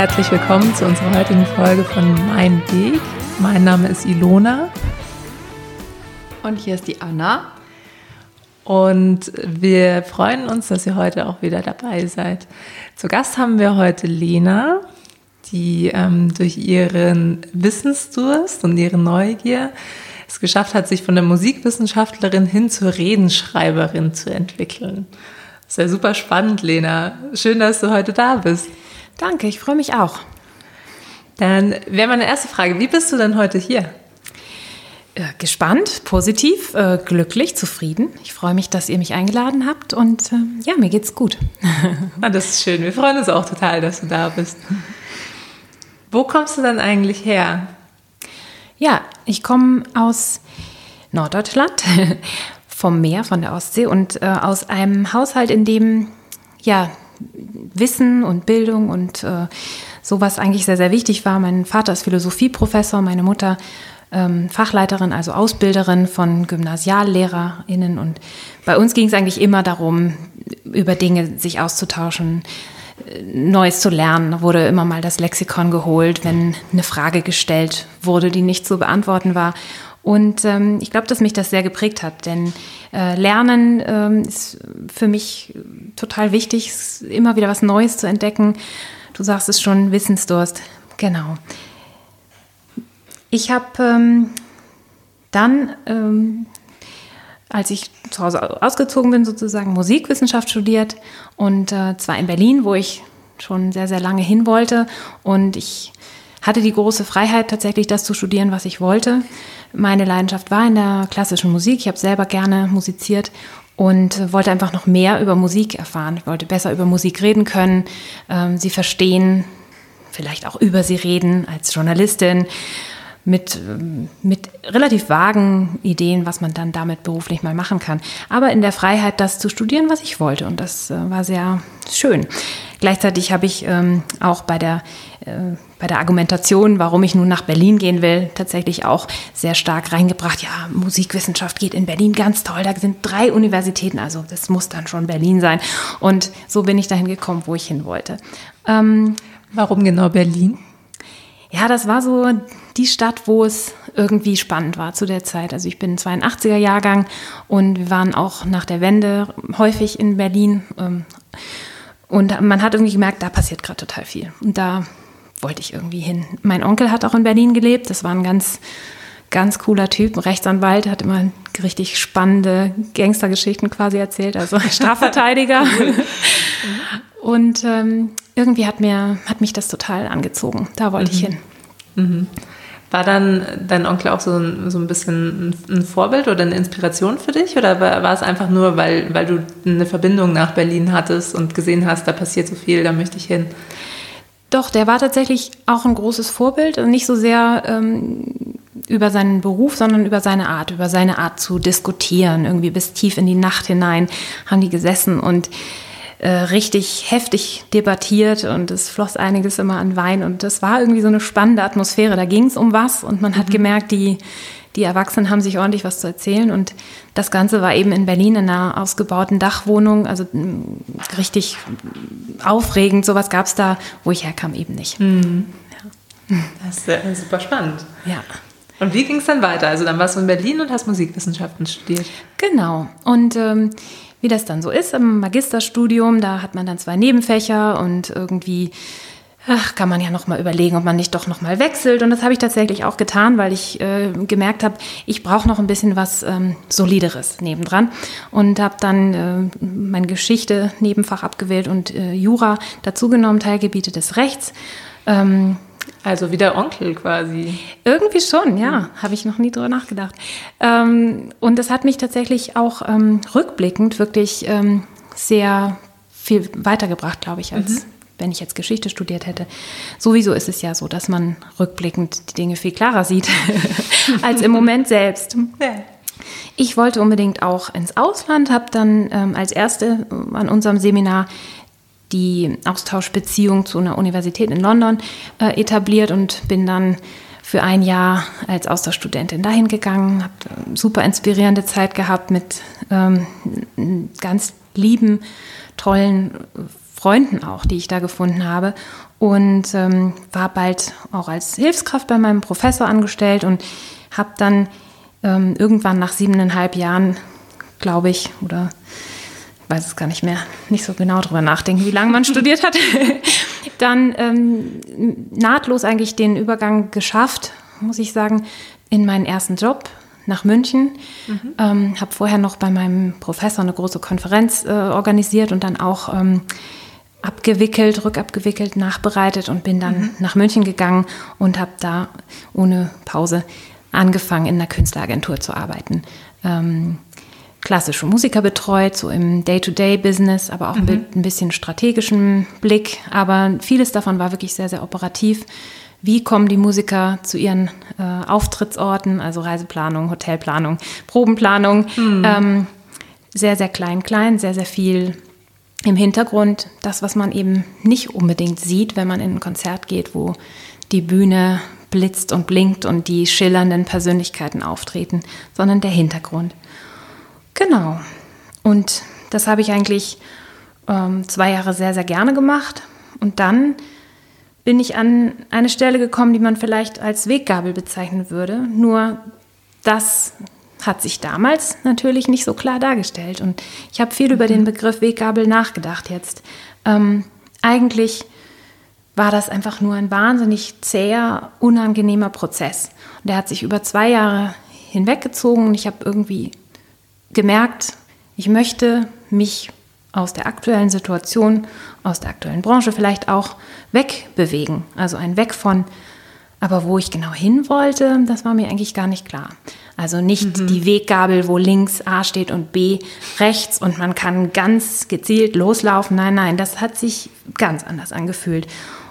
herzlich willkommen zu unserer heutigen Folge von Mein Weg. Mein Name ist Ilona. Und hier ist die Anna. Und wir freuen uns, dass ihr heute auch wieder dabei seid. Zu Gast haben wir heute Lena, die ähm, durch ihren Wissensdurst und ihre Neugier es geschafft hat, sich von der Musikwissenschaftlerin hin zur Redenschreiberin zu entwickeln. Das ist ja super spannend, Lena. Schön, dass du heute da bist. Danke, ich freue mich auch. Dann wäre meine erste Frage, wie bist du denn heute hier? Äh, gespannt, positiv, äh, glücklich, zufrieden. Ich freue mich, dass ihr mich eingeladen habt und äh, ja, mir geht's gut. ah, das ist schön. Wir freuen uns auch total, dass du da bist. Wo kommst du dann eigentlich her? Ja, ich komme aus Norddeutschland, vom Meer, von der Ostsee und aus einem Haushalt, in dem ja Wissen und Bildung und äh, sowas eigentlich sehr, sehr wichtig war. Mein Vater ist Philosophieprofessor, meine Mutter ähm, Fachleiterin, also Ausbilderin von GymnasiallehrerInnen. Und bei uns ging es eigentlich immer darum, über Dinge sich auszutauschen, äh, Neues zu lernen. Da wurde immer mal das Lexikon geholt, wenn eine Frage gestellt wurde, die nicht zu beantworten war. Und ähm, ich glaube, dass mich das sehr geprägt hat, denn Lernen ähm, ist für mich total wichtig, immer wieder was Neues zu entdecken. Du sagst es schon, Wissensdurst. Genau. Ich habe ähm, dann, ähm, als ich zu Hause ausgezogen bin, sozusagen Musikwissenschaft studiert und äh, zwar in Berlin, wo ich schon sehr, sehr lange hin wollte. Und ich hatte die große Freiheit, tatsächlich das zu studieren, was ich wollte. Meine Leidenschaft war in der klassischen Musik. Ich habe selber gerne musiziert und wollte einfach noch mehr über Musik erfahren. Ich wollte besser über Musik reden können, ähm, sie verstehen, vielleicht auch über sie reden als Journalistin mit, mit relativ vagen Ideen, was man dann damit beruflich mal machen kann. Aber in der Freiheit, das zu studieren, was ich wollte. Und das äh, war sehr schön. Gleichzeitig habe ich ähm, auch bei der, äh, bei der Argumentation, warum ich nun nach Berlin gehen will, tatsächlich auch sehr stark reingebracht. Ja, Musikwissenschaft geht in Berlin ganz toll. Da sind drei Universitäten, also das muss dann schon Berlin sein. Und so bin ich dahin gekommen, wo ich hin wollte. Ähm, warum genau Berlin? Ja, das war so die Stadt, wo es irgendwie spannend war zu der Zeit. Also ich bin 82er Jahrgang und wir waren auch nach der Wende häufig in Berlin. Ähm, und man hat irgendwie gemerkt, da passiert gerade total viel. Und da wollte ich irgendwie hin. Mein Onkel hat auch in Berlin gelebt. Das war ein ganz, ganz cooler Typ, ein Rechtsanwalt, hat immer richtig spannende Gangstergeschichten quasi erzählt, also Strafverteidiger. Und ähm, irgendwie hat, mir, hat mich das total angezogen. Da wollte mhm. ich hin. Mhm. War dann dein Onkel auch so ein, so ein bisschen ein Vorbild oder eine Inspiration für dich? Oder war, war, es einfach nur, weil, weil du eine Verbindung nach Berlin hattest und gesehen hast, da passiert so viel, da möchte ich hin? Doch, der war tatsächlich auch ein großes Vorbild. Und nicht so sehr ähm, über seinen Beruf, sondern über seine Art, über seine Art zu diskutieren. Irgendwie bis tief in die Nacht hinein haben die gesessen und äh, richtig heftig debattiert und es floss einiges immer an Wein und das war irgendwie so eine spannende Atmosphäre. Da ging es um was und man hat mhm. gemerkt, die, die Erwachsenen haben sich ordentlich was zu erzählen und das Ganze war eben in Berlin in einer ausgebauten Dachwohnung, also richtig aufregend. Sowas gab es da, wo ich herkam, eben nicht. Mhm. Ja. Das ist äh, super spannend. Ja. Und wie ging es dann weiter? Also dann warst du in Berlin und hast Musikwissenschaften studiert. Genau. Und ähm, wie das dann so ist im Magisterstudium. Da hat man dann zwei Nebenfächer und irgendwie ach, kann man ja noch mal überlegen, ob man nicht doch noch mal wechselt. Und das habe ich tatsächlich auch getan, weil ich äh, gemerkt habe, ich brauche noch ein bisschen was ähm, Solideres nebendran. Und habe dann äh, meine Geschichte Nebenfach abgewählt und äh, Jura dazugenommen, Teilgebiete des Rechts. Ähm, also wie der Onkel quasi. Irgendwie schon, ja. Mhm. Habe ich noch nie drüber nachgedacht. Ähm, und das hat mich tatsächlich auch ähm, rückblickend wirklich ähm, sehr viel weitergebracht, glaube ich, als mhm. Wenn ich jetzt Geschichte studiert hätte. Sowieso ist es ja so, dass man rückblickend die Dinge viel klarer sieht als im Moment selbst. Ja. Ich wollte unbedingt auch ins Ausland, habe dann ähm, als erste an unserem Seminar die Austauschbeziehung zu einer Universität in London äh, etabliert und bin dann für ein Jahr als Austauschstudentin dahin gegangen, habe eine super inspirierende Zeit gehabt mit ähm, ganz lieben, tollen Freunden auch, die ich da gefunden habe. Und ähm, war bald auch als Hilfskraft bei meinem Professor angestellt und habe dann ähm, irgendwann nach siebeneinhalb Jahren, glaube ich, oder weiß es gar nicht mehr, nicht so genau drüber nachdenken, wie lange man studiert hat, dann ähm, nahtlos eigentlich den Übergang geschafft, muss ich sagen, in meinen ersten Job nach München. Mhm. Ähm, habe vorher noch bei meinem Professor eine große Konferenz äh, organisiert und dann auch ähm, abgewickelt, rückabgewickelt, nachbereitet und bin dann mhm. nach München gegangen und habe da ohne Pause angefangen, in einer Künstleragentur zu arbeiten. Ähm, klassische Musiker betreut, so im Day-to-Day-Business, aber auch mhm. mit ein bisschen strategischen Blick. Aber vieles davon war wirklich sehr, sehr operativ. Wie kommen die Musiker zu ihren äh, Auftrittsorten, also Reiseplanung, Hotelplanung, Probenplanung? Mhm. Ähm, sehr, sehr klein, klein, sehr, sehr viel im Hintergrund. Das, was man eben nicht unbedingt sieht, wenn man in ein Konzert geht, wo die Bühne blitzt und blinkt und die schillernden Persönlichkeiten auftreten, sondern der Hintergrund. Genau. Und das habe ich eigentlich ähm, zwei Jahre sehr, sehr gerne gemacht. Und dann bin ich an eine Stelle gekommen, die man vielleicht als Weggabel bezeichnen würde. Nur das hat sich damals natürlich nicht so klar dargestellt. Und ich habe viel über den Begriff Weggabel nachgedacht jetzt. Ähm, eigentlich war das einfach nur ein wahnsinnig zäher, unangenehmer Prozess. Und der hat sich über zwei Jahre hinweggezogen und ich habe irgendwie gemerkt, ich möchte mich aus der aktuellen Situation, aus der aktuellen Branche vielleicht auch wegbewegen. Also ein Weg von, aber wo ich genau hin wollte, das war mir eigentlich gar nicht klar. Also nicht mhm. die Weggabel, wo links A steht und B rechts und man kann ganz gezielt loslaufen. Nein, nein, das hat sich ganz anders angefühlt.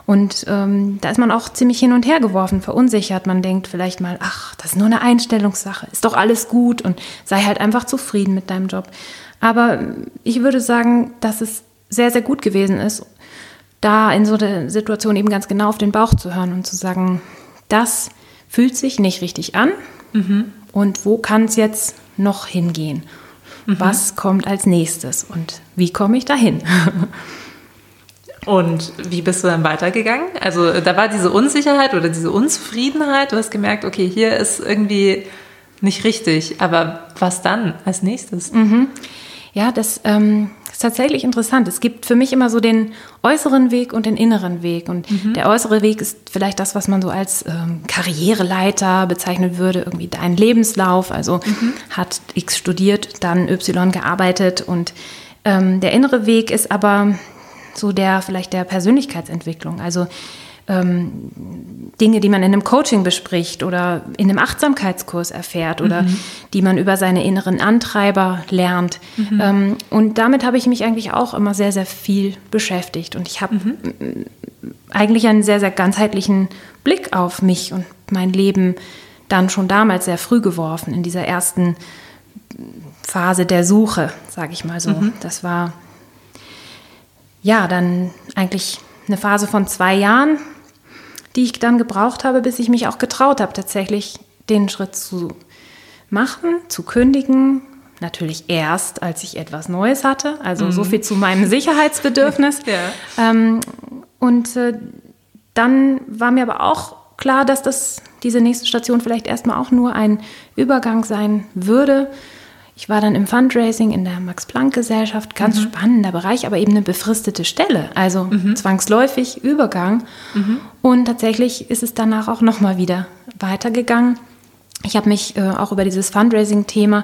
Und ähm, da ist man auch ziemlich hin und her geworfen, verunsichert. Man denkt vielleicht mal, ach, das ist nur eine Einstellungssache, ist doch alles gut und sei halt einfach zufrieden mit deinem Job. Aber ich würde sagen, dass es sehr, sehr gut gewesen ist, da in so einer Situation eben ganz genau auf den Bauch zu hören und zu sagen, das fühlt sich nicht richtig an mhm. Und wo kann es jetzt noch hingehen? Mhm. Was kommt als nächstes und wie komme ich dahin? Und wie bist du dann weitergegangen? Also da war diese Unsicherheit oder diese Unzufriedenheit. Du hast gemerkt, okay, hier ist irgendwie nicht richtig. Aber was dann als nächstes? Mhm. Ja, das ähm, ist tatsächlich interessant. Es gibt für mich immer so den äußeren Weg und den inneren Weg. Und mhm. der äußere Weg ist vielleicht das, was man so als ähm, Karriereleiter bezeichnen würde, irgendwie dein Lebenslauf. Also mhm. hat X studiert, dann Y gearbeitet. Und ähm, der innere Weg ist aber so der vielleicht der Persönlichkeitsentwicklung. Also ähm, Dinge, die man in einem Coaching bespricht oder in einem Achtsamkeitskurs erfährt oder mhm. die man über seine inneren Antreiber lernt. Mhm. Ähm, und damit habe ich mich eigentlich auch immer sehr, sehr viel beschäftigt. Und ich habe mhm. eigentlich einen sehr, sehr ganzheitlichen Blick auf mich und mein Leben dann schon damals sehr früh geworfen, in dieser ersten Phase der Suche, sage ich mal so. Mhm. Das war ja, dann eigentlich eine Phase von zwei Jahren, die ich dann gebraucht habe, bis ich mich auch getraut habe, tatsächlich den Schritt zu machen, zu kündigen. Natürlich erst, als ich etwas Neues hatte. Also mhm. so viel zu meinem Sicherheitsbedürfnis. ja. ähm, und äh, dann war mir aber auch klar, dass das diese nächste Station vielleicht erstmal auch nur ein Übergang sein würde ich war dann im Fundraising in der Max-Planck-Gesellschaft, ganz mhm. spannender Bereich, aber eben eine befristete Stelle, also mhm. zwangsläufig Übergang. Mhm. Und tatsächlich ist es danach auch nochmal wieder weitergegangen. Ich habe mich äh, auch über dieses Fundraising-Thema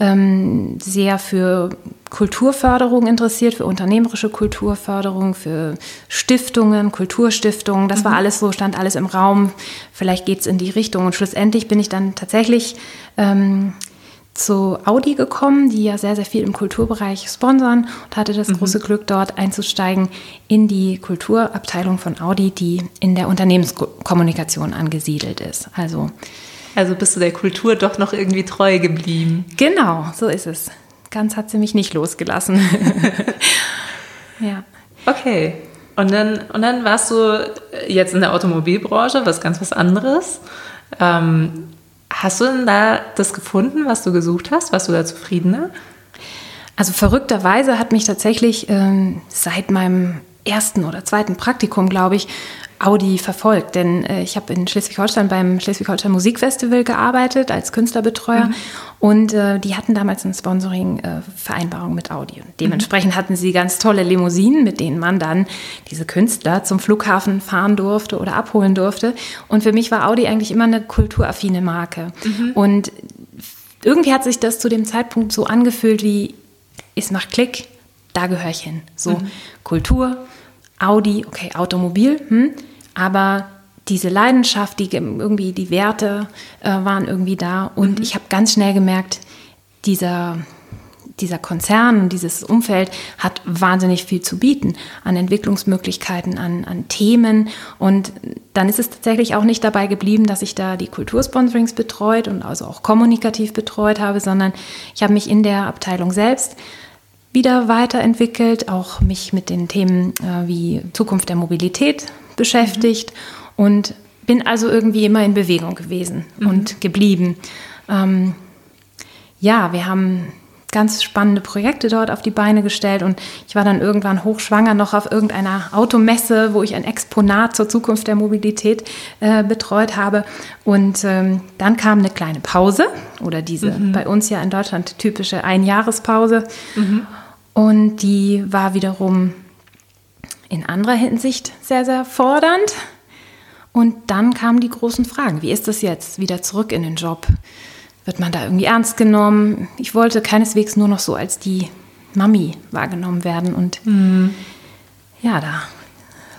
ähm, sehr für Kulturförderung interessiert, für unternehmerische Kulturförderung, für Stiftungen, Kulturstiftungen. Das war mhm. alles so, stand alles im Raum. Vielleicht geht es in die Richtung. Und schlussendlich bin ich dann tatsächlich ähm, zu Audi gekommen, die ja sehr, sehr viel im Kulturbereich sponsern und hatte das mhm. große Glück, dort einzusteigen in die Kulturabteilung von Audi, die in der Unternehmenskommunikation angesiedelt ist. Also, also bist du der Kultur doch noch irgendwie treu geblieben. Genau, so ist es. Ganz hat sie mich nicht losgelassen. ja. Okay. Und dann, und dann warst du jetzt in der Automobilbranche, was ganz was anderes. Ähm, Hast du denn da das gefunden, was du gesucht hast? Warst du da zufriedener? Also verrückterweise hat mich tatsächlich ähm, seit meinem ersten oder zweiten Praktikum, glaube ich, Audi verfolgt. Denn äh, ich habe in Schleswig-Holstein beim Schleswig-Holstein Musikfestival gearbeitet als Künstlerbetreuer mhm. und äh, die hatten damals eine Sponsoring-Vereinbarung äh, mit Audi. Und dementsprechend mhm. hatten sie ganz tolle Limousinen, mit denen man dann diese Künstler zum Flughafen fahren durfte oder abholen durfte. Und für mich war Audi eigentlich immer eine kulturaffine Marke. Mhm. Und irgendwie hat sich das zu dem Zeitpunkt so angefühlt wie, es macht Klick, da gehöre ich hin. So mhm. Kultur, Audi, okay, Automobil, hm, aber diese Leidenschaft, die irgendwie die Werte äh, waren irgendwie da und mhm. ich habe ganz schnell gemerkt, dieser dieser Konzern, dieses Umfeld hat wahnsinnig viel zu bieten an Entwicklungsmöglichkeiten, an, an Themen. Und dann ist es tatsächlich auch nicht dabei geblieben, dass ich da die Kultursponsorings betreut und also auch kommunikativ betreut habe, sondern ich habe mich in der Abteilung selbst wieder weiterentwickelt, auch mich mit den Themen äh, wie Zukunft der Mobilität beschäftigt mhm. und bin also irgendwie immer in Bewegung gewesen mhm. und geblieben. Ähm, ja, wir haben ganz spannende Projekte dort auf die Beine gestellt und ich war dann irgendwann hochschwanger noch auf irgendeiner Automesse, wo ich ein Exponat zur Zukunft der Mobilität äh, betreut habe und ähm, dann kam eine kleine Pause oder diese mhm. bei uns ja in Deutschland typische Einjahrespause mhm. Und die war wiederum in anderer Hinsicht sehr, sehr fordernd. Und dann kamen die großen Fragen. Wie ist das jetzt? Wieder zurück in den Job? Wird man da irgendwie ernst genommen? Ich wollte keineswegs nur noch so als die Mami wahrgenommen werden. Und mhm. ja, da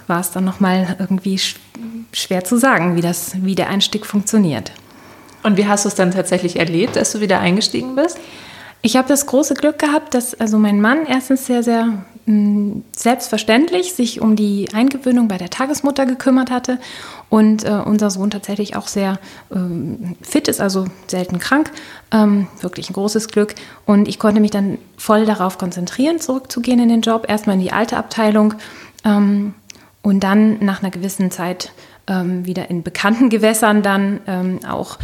war es dann nochmal irgendwie schwer zu sagen, wie, das, wie der Einstieg funktioniert. Und wie hast du es dann tatsächlich erlebt, dass du wieder eingestiegen bist? Ich habe das große Glück gehabt, dass also mein Mann erstens sehr, sehr selbstverständlich sich um die Eingewöhnung bei der Tagesmutter gekümmert hatte und äh, unser Sohn tatsächlich auch sehr ähm, fit ist, also selten krank, ähm, wirklich ein großes Glück. Und ich konnte mich dann voll darauf konzentrieren, zurückzugehen in den Job, erstmal in die alte Abteilung ähm, und dann nach einer gewissen Zeit ähm, wieder in bekannten Gewässern dann ähm, auch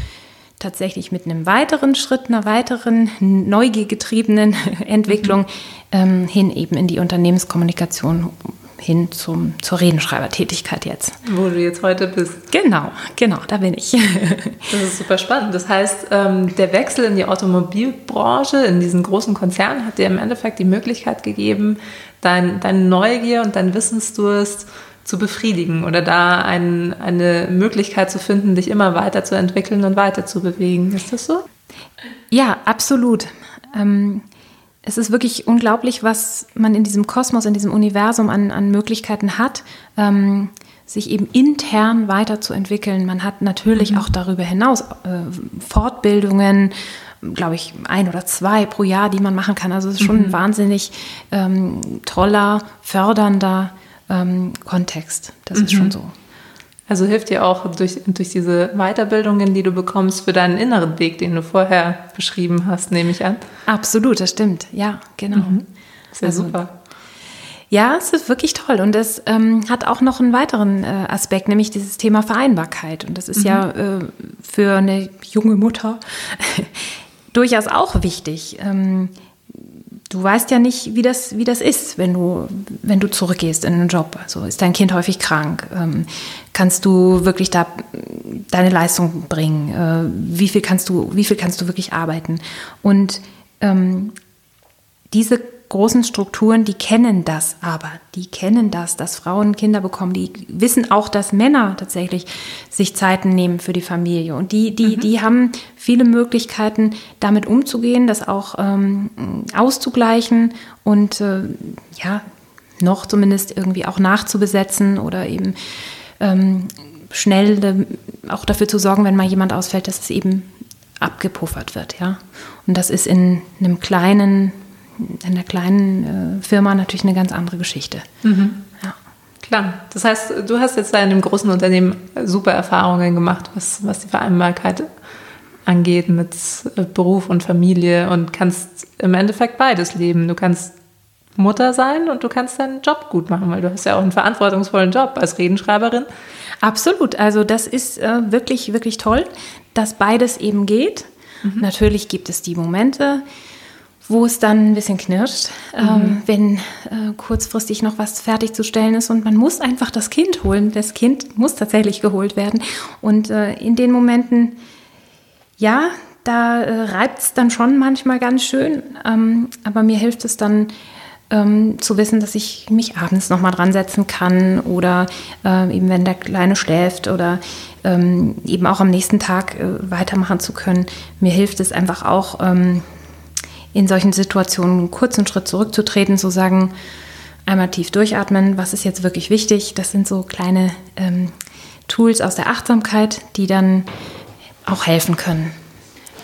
tatsächlich mit einem weiteren Schritt, einer weiteren neugiergetriebenen Entwicklung ähm, hin eben in die Unternehmenskommunikation hin zum, zur Redenschreibertätigkeit jetzt. Wo du jetzt heute bist. Genau, genau, da bin ich. das ist super spannend. Das heißt, ähm, der Wechsel in die Automobilbranche, in diesen großen Konzern, hat dir im Endeffekt die Möglichkeit gegeben, dein, deine Neugier und dein Wissensdurst zu befriedigen oder da ein, eine Möglichkeit zu finden, dich immer weiterzuentwickeln und weiterzubewegen. Ist das so? Ja, absolut. Ähm, es ist wirklich unglaublich, was man in diesem Kosmos, in diesem Universum an, an Möglichkeiten hat, ähm, sich eben intern weiterzuentwickeln. Man hat natürlich mhm. auch darüber hinaus äh, Fortbildungen, glaube ich, ein oder zwei pro Jahr, die man machen kann. Also es ist schon mhm. ein wahnsinnig ähm, toller, fördernder ähm, Kontext. Das mhm. ist schon so. Also hilft dir auch durch, durch diese Weiterbildungen, die du bekommst, für deinen inneren Weg, den du vorher beschrieben hast, nehme ich an. Absolut, das stimmt. Ja, genau. Mhm. Sehr also, super. Ja, es ist wirklich toll. Und es ähm, hat auch noch einen weiteren äh, Aspekt, nämlich dieses Thema Vereinbarkeit. Und das ist mhm. ja äh, für eine junge Mutter durchaus auch wichtig. Ähm, du weißt ja nicht, wie das, wie das ist, wenn du, wenn du zurückgehst in den Job. Also ist dein Kind häufig krank? Ähm, kannst du wirklich da deine Leistung bringen? Äh, wie viel kannst du, wie viel kannst du wirklich arbeiten? Und ähm, diese großen Strukturen, die kennen das aber. Die kennen das, dass Frauen Kinder bekommen. Die wissen auch, dass Männer tatsächlich sich Zeiten nehmen für die Familie. Und die, die, mhm. die haben viele Möglichkeiten, damit umzugehen, das auch ähm, auszugleichen und äh, ja, noch zumindest irgendwie auch nachzubesetzen oder eben ähm, schnell de, auch dafür zu sorgen, wenn mal jemand ausfällt, dass es eben abgepuffert wird, ja. Und das ist in einem kleinen in der kleinen äh, Firma natürlich eine ganz andere Geschichte. Mhm. Ja. Klar. Das heißt, du hast jetzt da in einem großen Unternehmen super Erfahrungen gemacht, was, was die Vereinbarkeit angeht mit äh, Beruf und Familie und kannst im Endeffekt beides leben. Du kannst Mutter sein und du kannst deinen Job gut machen, weil du hast ja auch einen verantwortungsvollen Job als Redenschreiberin. Absolut. Also das ist äh, wirklich, wirklich toll, dass beides eben geht. Mhm. Natürlich gibt es die Momente, wo es dann ein bisschen knirscht, ähm, mhm. ähm, wenn äh, kurzfristig noch was fertigzustellen ist und man muss einfach das Kind holen. Das Kind muss tatsächlich geholt werden. Und äh, in den Momenten, ja, da äh, reibt es dann schon manchmal ganz schön, ähm, aber mir hilft es dann ähm, zu wissen, dass ich mich abends nochmal dran setzen kann oder äh, eben wenn der Kleine schläft oder ähm, eben auch am nächsten Tag äh, weitermachen zu können. Mir hilft es einfach auch, ähm, in solchen Situationen einen kurzen Schritt zurückzutreten, zu sagen, einmal tief durchatmen, was ist jetzt wirklich wichtig. Das sind so kleine ähm, Tools aus der Achtsamkeit, die dann auch helfen können.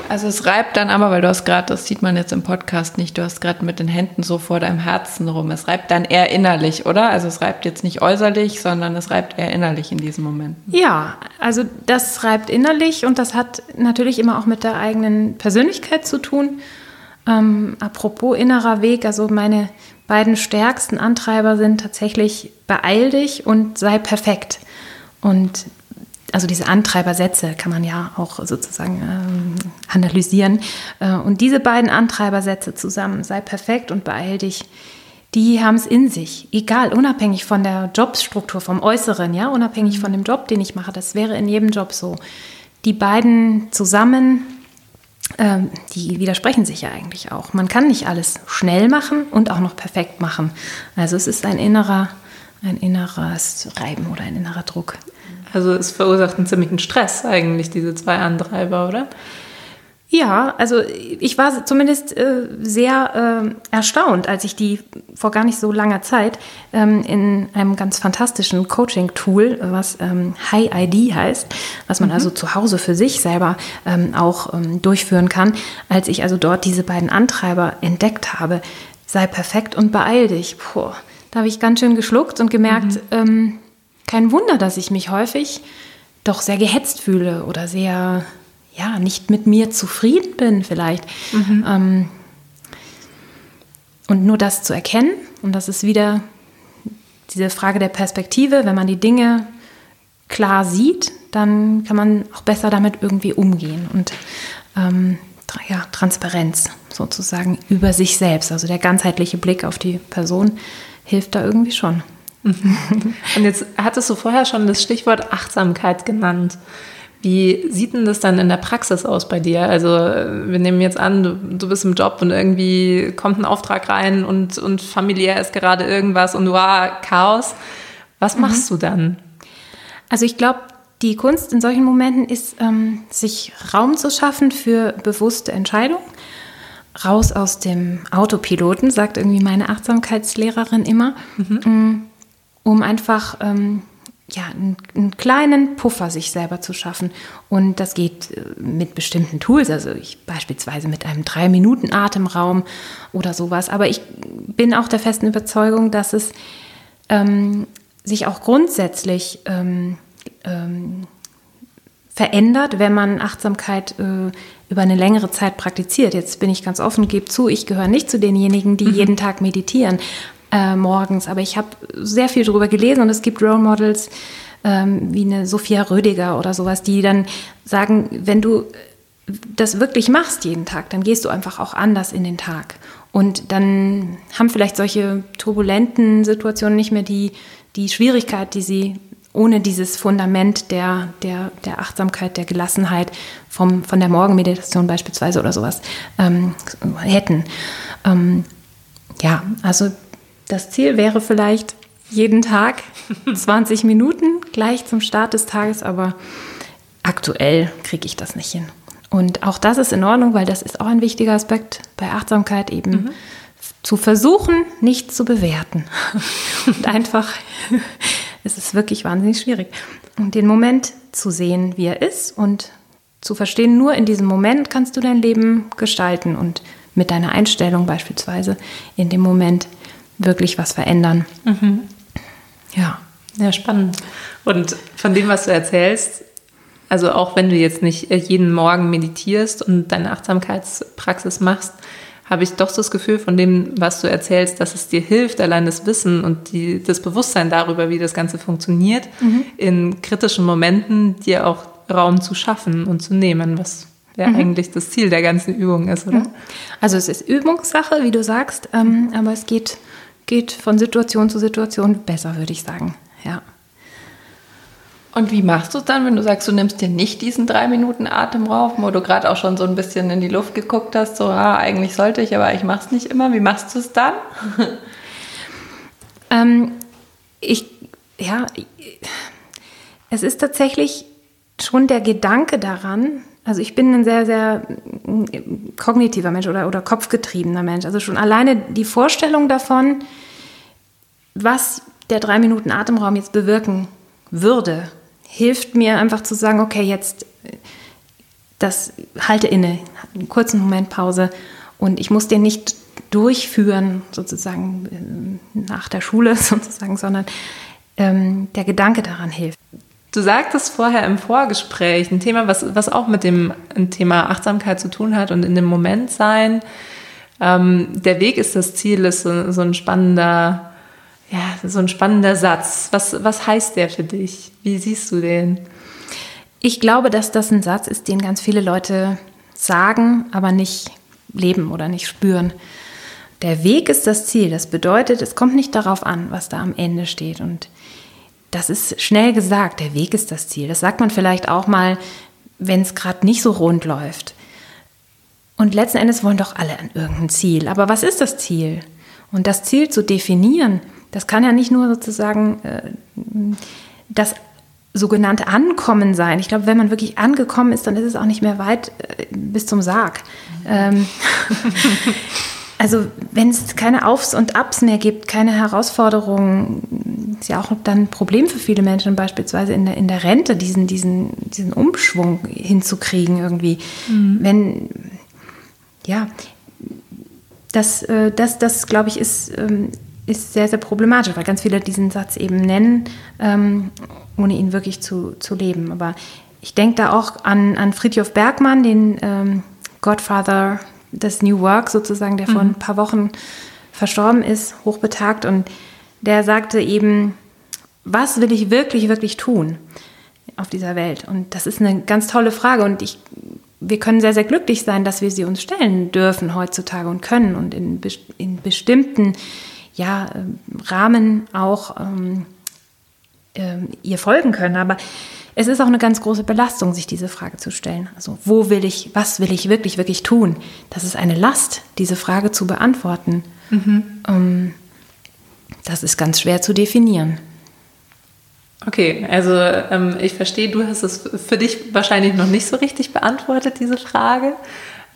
Also es reibt dann aber, weil du hast gerade, das sieht man jetzt im Podcast nicht, du hast gerade mit den Händen so vor deinem Herzen rum. Es reibt dann eher innerlich, oder? Also es reibt jetzt nicht äußerlich, sondern es reibt eher innerlich in diesem Moment. Ja, also das reibt innerlich und das hat natürlich immer auch mit der eigenen Persönlichkeit zu tun. Ähm, apropos innerer Weg, also meine beiden stärksten Antreiber sind tatsächlich beeil dich und sei perfekt. Und also diese Antreibersätze kann man ja auch sozusagen ähm, analysieren. Äh, und diese beiden Antreibersätze zusammen, sei perfekt und beeil dich, die haben es in sich. Egal, unabhängig von der Jobstruktur, vom Äußeren, ja, unabhängig von dem Job, den ich mache. Das wäre in jedem Job so. Die beiden zusammen ähm, die widersprechen sich ja eigentlich auch. Man kann nicht alles schnell machen und auch noch perfekt machen. Also es ist ein innerer, ein inneres Reiben oder ein innerer Druck. Also es verursacht einen ziemlichen Stress eigentlich, diese zwei Antreiber, oder? Ja, also ich war zumindest äh, sehr äh, erstaunt, als ich die vor gar nicht so langer Zeit ähm, in einem ganz fantastischen Coaching-Tool, was ähm, High ID heißt, was man mhm. also zu Hause für sich selber ähm, auch ähm, durchführen kann, als ich also dort diese beiden Antreiber entdeckt habe, sei perfekt und beeil dich. Puh, da habe ich ganz schön geschluckt und gemerkt, mhm. Kein Wunder, dass ich mich häufig doch sehr gehetzt fühle oder sehr ja, nicht mit mir zufrieden bin vielleicht. Mhm. Ähm, und nur das zu erkennen, und das ist wieder diese Frage der Perspektive, wenn man die Dinge klar sieht, dann kann man auch besser damit irgendwie umgehen. Und ähm, ja, Transparenz sozusagen über sich selbst, also der ganzheitliche Blick auf die Person hilft da irgendwie schon. Und jetzt hattest du vorher schon das Stichwort Achtsamkeit genannt. Wie sieht denn das dann in der Praxis aus bei dir? Also wir nehmen jetzt an, du, du bist im Job und irgendwie kommt ein Auftrag rein und, und familiär ist gerade irgendwas und wow, Chaos. Was mhm. machst du dann? Also ich glaube, die Kunst in solchen Momenten ist, ähm, sich Raum zu schaffen für bewusste Entscheidungen. Raus aus dem Autopiloten, sagt irgendwie meine Achtsamkeitslehrerin immer, mhm. Mm, um einfach ähm, ja, einen, einen, kleinen Puffer sich selber zu schaffen. Und das geht äh, mit bestimmten Tools, also ich beispielsweise mit einem drei Minuten Atemraum oder sowas. Aber ich bin auch der festen Überzeugung, dass es ähm, sich auch grundsätzlich ähm, ähm, verändert, wenn man Achtsamkeit äh, über eine längere Zeit praktiziert. Jetzt bin ich ganz offen, gebe zu, ich gehöre nicht zu denjenigen, die mhm. jeden Tag meditieren äh, morgens. Aber ich habe sehr viel darüber gelesen und es gibt Role Models ähm, wie eine Sophia Rödiger oder sowas, die dann sagen, wenn du das wirklich machst jeden Tag, dann gehst du einfach auch anders in den Tag. Und dann haben vielleicht solche turbulenten Situationen nicht mehr die, die Schwierigkeit, die sie ohne dieses Fundament der, der, der Achtsamkeit, der Gelassenheit vom, von der Morgenmeditation beispielsweise oder sowas ähm, hätten. Ähm, ja, also das Ziel wäre vielleicht jeden Tag 20 Minuten gleich zum Start des Tages, aber aktuell kriege ich das nicht hin. Und auch das ist in Ordnung, weil das ist auch ein wichtiger Aspekt bei Achtsamkeit eben mhm. zu versuchen, nicht zu bewerten. Und einfach, es ist wirklich wahnsinnig schwierig. Und den Moment zu sehen, wie er ist und zu verstehen, nur in diesem Moment kannst du dein Leben gestalten und mit deiner Einstellung beispielsweise in dem Moment wirklich was verändern. Mhm. Ja. Ja, spannend. Und von dem, was du erzählst, also auch wenn du jetzt nicht jeden Morgen meditierst und deine Achtsamkeitspraxis machst, habe ich doch das Gefühl von dem, was du erzählst, dass es dir hilft, allein das Wissen und die, das Bewusstsein darüber, wie das Ganze funktioniert, mhm. in kritischen Momenten dir auch Raum zu schaffen und zu nehmen, was der mhm. eigentlich das Ziel der ganzen Übung ist, oder? Mhm. Also es ist Übungssache, wie du sagst, ähm, aber es geht, geht von Situation zu Situation besser, würde ich sagen. Ja. Und wie machst du es dann, wenn du sagst, du nimmst dir nicht diesen drei Minuten Atemraum, wo du gerade auch schon so ein bisschen in die Luft geguckt hast, so, ah, eigentlich sollte ich, aber ich mache es nicht immer. Wie machst du es dann? ähm, ich, ja, es ist tatsächlich schon der Gedanke daran, also ich bin ein sehr, sehr kognitiver Mensch oder, oder kopfgetriebener Mensch. Also schon alleine die Vorstellung davon, was der drei Minuten Atemraum jetzt bewirken würde, hilft mir einfach zu sagen, okay, jetzt das halte inne, einen kurzen Moment Pause und ich muss den nicht durchführen, sozusagen äh, nach der Schule sozusagen, sondern ähm, der Gedanke daran hilft. Du sagtest vorher im Vorgespräch ein Thema, was, was auch mit dem Thema Achtsamkeit zu tun hat und in dem Moment sein. Ähm, der Weg ist das Ziel, ist so, so ein spannender ja, so ein spannender Satz. Was, was heißt der für dich? Wie siehst du den? Ich glaube, dass das ein Satz ist, den ganz viele Leute sagen, aber nicht leben oder nicht spüren. Der Weg ist das Ziel. Das bedeutet, es kommt nicht darauf an, was da am Ende steht. Und das ist schnell gesagt. Der Weg ist das Ziel. Das sagt man vielleicht auch mal, wenn es gerade nicht so rund läuft. Und letzten Endes wollen doch alle an irgendein Ziel. Aber was ist das Ziel? Und das Ziel zu definieren, das kann ja nicht nur sozusagen äh, das sogenannte Ankommen sein. Ich glaube, wenn man wirklich angekommen ist, dann ist es auch nicht mehr weit äh, bis zum Sarg. Ähm, also wenn es keine Aufs und Abs mehr gibt, keine Herausforderungen, ist ja auch dann ein Problem für viele Menschen, beispielsweise in der, in der Rente, diesen, diesen, diesen Umschwung hinzukriegen irgendwie. Mhm. Wenn, ja, das, äh, das, das glaube ich, ist ähm, ist sehr, sehr problematisch, weil ganz viele diesen Satz eben nennen, ähm, ohne ihn wirklich zu, zu leben. Aber ich denke da auch an, an Friedhof Bergmann, den ähm, Godfather des New Work sozusagen, der mhm. vor ein paar Wochen verstorben ist, hochbetagt. Und der sagte eben, was will ich wirklich, wirklich tun auf dieser Welt? Und das ist eine ganz tolle Frage. Und ich, wir können sehr, sehr glücklich sein, dass wir sie uns stellen dürfen heutzutage und können und in, in bestimmten ja, ähm, Rahmen auch ähm, äh, ihr folgen können. Aber es ist auch eine ganz große Belastung, sich diese Frage zu stellen. Also wo will ich, was will ich wirklich, wirklich tun? Das ist eine Last, diese Frage zu beantworten. Mhm. Ähm, das ist ganz schwer zu definieren. Okay, also ähm, ich verstehe, du hast es für dich wahrscheinlich noch nicht so richtig beantwortet, diese Frage.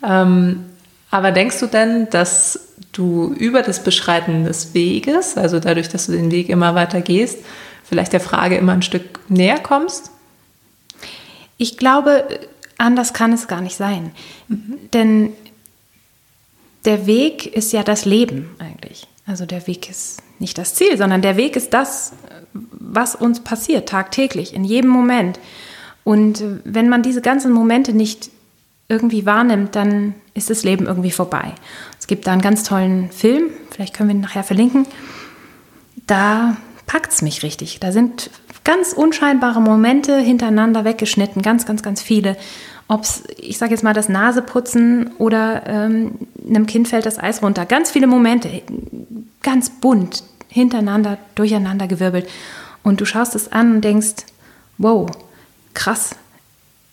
Ähm, aber denkst du denn, dass du über das Beschreiten des Weges, also dadurch, dass du den Weg immer weiter gehst, vielleicht der Frage immer ein Stück näher kommst? Ich glaube, anders kann es gar nicht sein. Mhm. Denn der Weg ist ja das Leben eigentlich. Also der Weg ist nicht das Ziel, sondern der Weg ist das, was uns passiert tagtäglich, in jedem Moment. Und wenn man diese ganzen Momente nicht irgendwie wahrnimmt, dann ist das Leben irgendwie vorbei. Es gibt da einen ganz tollen Film, vielleicht können wir ihn nachher verlinken. Da packt es mich richtig. Da sind ganz unscheinbare Momente hintereinander weggeschnitten, ganz, ganz, ganz viele. Ob es, ich sage jetzt mal, das Naseputzen oder ähm, einem Kind fällt das Eis runter. Ganz viele Momente, ganz bunt, hintereinander, durcheinander gewirbelt. Und du schaust es an und denkst, wow, krass,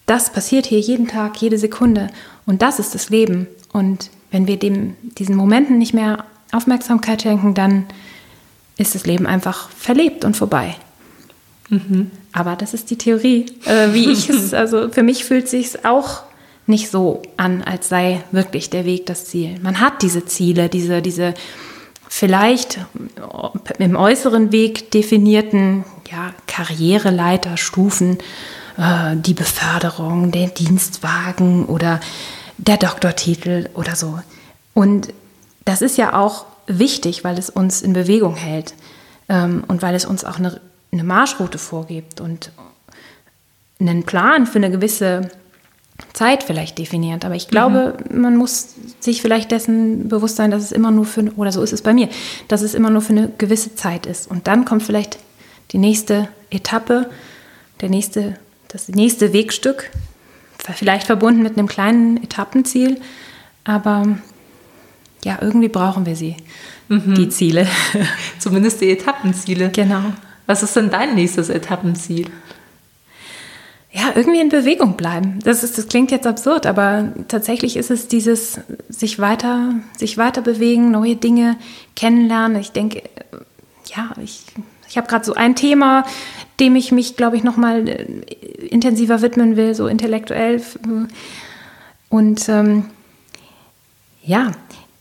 das passiert hier jeden Tag, jede Sekunde. Und das ist das Leben. Und wenn wir dem, diesen Momenten nicht mehr Aufmerksamkeit schenken, dann ist das Leben einfach verlebt und vorbei. Mhm. Aber das ist die Theorie, äh, wie ich es, also für mich fühlt sich auch nicht so an, als sei wirklich der Weg das Ziel. Man hat diese Ziele, diese, diese vielleicht im äußeren Weg definierten ja, Karriereleiterstufen, äh, die Beförderung, den Dienstwagen oder der Doktortitel oder so. Und das ist ja auch wichtig, weil es uns in Bewegung hält ähm, und weil es uns auch eine, eine Marschroute vorgibt und einen Plan für eine gewisse Zeit vielleicht definiert. Aber ich glaube, mhm. man muss sich vielleicht dessen bewusst sein, dass es immer nur für, oder so ist es bei mir, dass es immer nur für eine gewisse Zeit ist. Und dann kommt vielleicht die nächste Etappe, der nächste das nächste Wegstück, Vielleicht verbunden mit einem kleinen Etappenziel, aber ja, irgendwie brauchen wir sie, mhm. die Ziele. Zumindest die Etappenziele. Genau. Was ist denn dein nächstes Etappenziel? ja, irgendwie in Bewegung bleiben. Das, ist, das klingt jetzt absurd, aber tatsächlich ist es dieses sich weiter, sich weiter bewegen, neue Dinge kennenlernen. Ich denke, ja, ich, ich habe gerade so ein Thema, dem ich mich, glaube ich, noch mal äh, intensiver widmen will, so intellektuell. Und ähm, ja,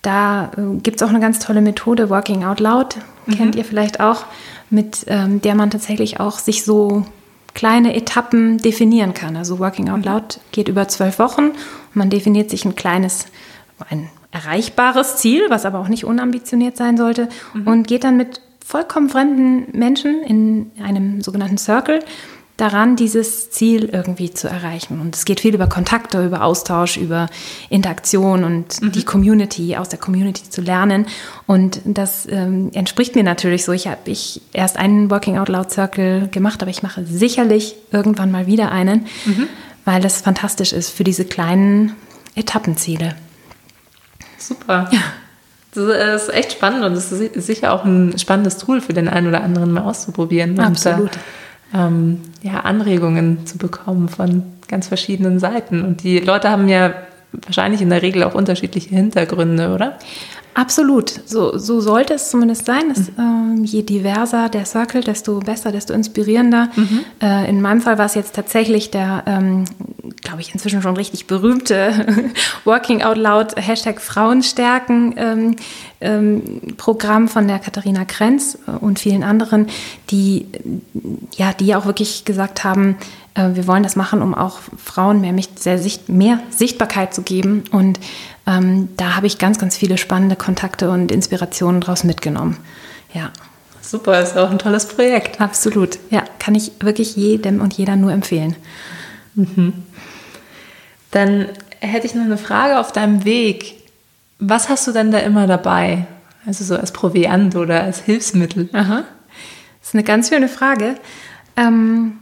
da äh, gibt es auch eine ganz tolle Methode, Working Out Loud, kennt mhm. ihr vielleicht auch, mit ähm, der man tatsächlich auch sich so kleine Etappen definieren kann. Also Working Out Loud geht über zwölf Wochen und man definiert sich ein kleines, ein erreichbares Ziel, was aber auch nicht unambitioniert sein sollte mhm. und geht dann mit vollkommen fremden Menschen in einem sogenannten Circle daran, dieses Ziel irgendwie zu erreichen. Und es geht viel über Kontakte, über Austausch, über Interaktion und mhm. die Community, aus der Community zu lernen. Und das ähm, entspricht mir natürlich so. Ich habe ich erst einen Working Out Loud Circle gemacht, aber ich mache sicherlich irgendwann mal wieder einen, mhm. weil das fantastisch ist für diese kleinen Etappenziele. Super. Ja. Das ist echt spannend und es ist sicher auch ein spannendes Tool für den einen oder anderen mal auszuprobieren. Absolut. Und, ähm, ja, Anregungen zu bekommen von ganz verschiedenen Seiten. Und die Leute haben ja wahrscheinlich in der Regel auch unterschiedliche Hintergründe, oder? Absolut, so, so sollte es zumindest sein. Es, mhm. ähm, je diverser der Circle, desto besser, desto inspirierender. Mhm. Äh, in meinem Fall war es jetzt tatsächlich der, ähm, glaube ich, inzwischen schon richtig berühmte Working Out Loud Hashtag Frauenstärken ähm, ähm, Programm von der Katharina Krenz äh, und vielen anderen, die ja, die auch wirklich gesagt haben, äh, wir wollen das machen, um auch Frauen mehr, mehr Sichtbarkeit zu geben und ähm, da habe ich ganz, ganz viele spannende Kontakte und Inspirationen daraus mitgenommen. Ja. Super, ist auch ein tolles Projekt. Absolut. Ja, kann ich wirklich jedem und jeder nur empfehlen. Mhm. Dann hätte ich noch eine Frage auf deinem Weg. Was hast du denn da immer dabei? Also so als Proviant oder als Hilfsmittel? Aha. Das ist eine ganz schöne Frage. Ähm,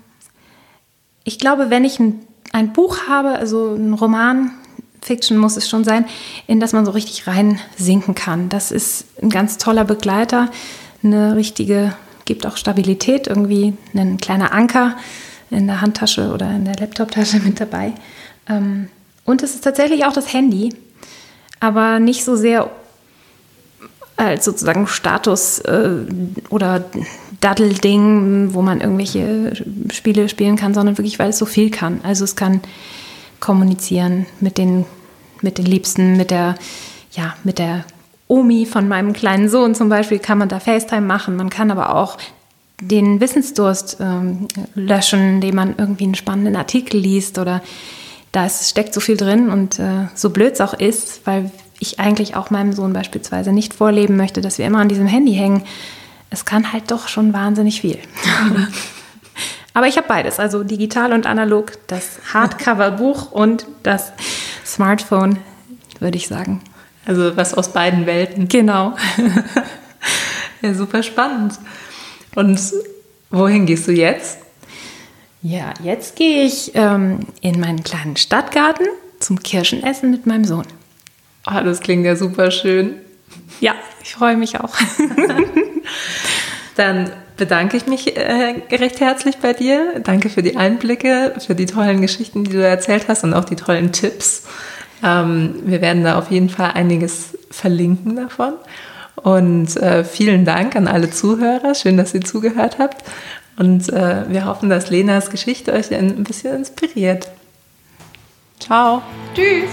ich glaube, wenn ich ein, ein Buch habe, also ein Roman, Fiction muss es schon sein, in das man so richtig reinsinken kann. Das ist ein ganz toller Begleiter, eine richtige, gibt auch Stabilität, irgendwie ein kleiner Anker in der Handtasche oder in der Laptoptasche mit dabei. Ähm, und es ist tatsächlich auch das Handy, aber nicht so sehr als sozusagen Status äh, oder Daddelding, wo man irgendwelche Spiele spielen kann, sondern wirklich, weil es so viel kann. Also es kann kommunizieren mit den, mit den Liebsten, mit der, ja, mit der Omi von meinem kleinen Sohn zum Beispiel kann man da FaceTime machen. Man kann aber auch den Wissensdurst ähm, löschen, indem man irgendwie einen spannenden Artikel liest oder da steckt so viel drin und äh, so blöd es auch ist, weil ich eigentlich auch meinem Sohn beispielsweise nicht vorleben möchte, dass wir immer an diesem Handy hängen. Es kann halt doch schon wahnsinnig viel. Aber ich habe beides, also digital und analog, das Hardcover-Buch und das Smartphone, würde ich sagen. Also was aus beiden Welten. Genau. ja, super spannend. Und wohin gehst du jetzt? Ja, jetzt gehe ich ähm, in meinen kleinen Stadtgarten zum Kirschenessen mit meinem Sohn. Oh, das klingt ja super schön. Ja, ich freue mich auch. Dann bedanke ich mich äh, recht herzlich bei dir. Danke für die Einblicke, für die tollen Geschichten, die du erzählt hast und auch die tollen Tipps. Ähm, wir werden da auf jeden Fall einiges verlinken davon. Und äh, vielen Dank an alle Zuhörer. Schön, dass ihr zugehört habt. Und äh, wir hoffen, dass Lenas Geschichte euch ein bisschen inspiriert. Ciao. Tschüss.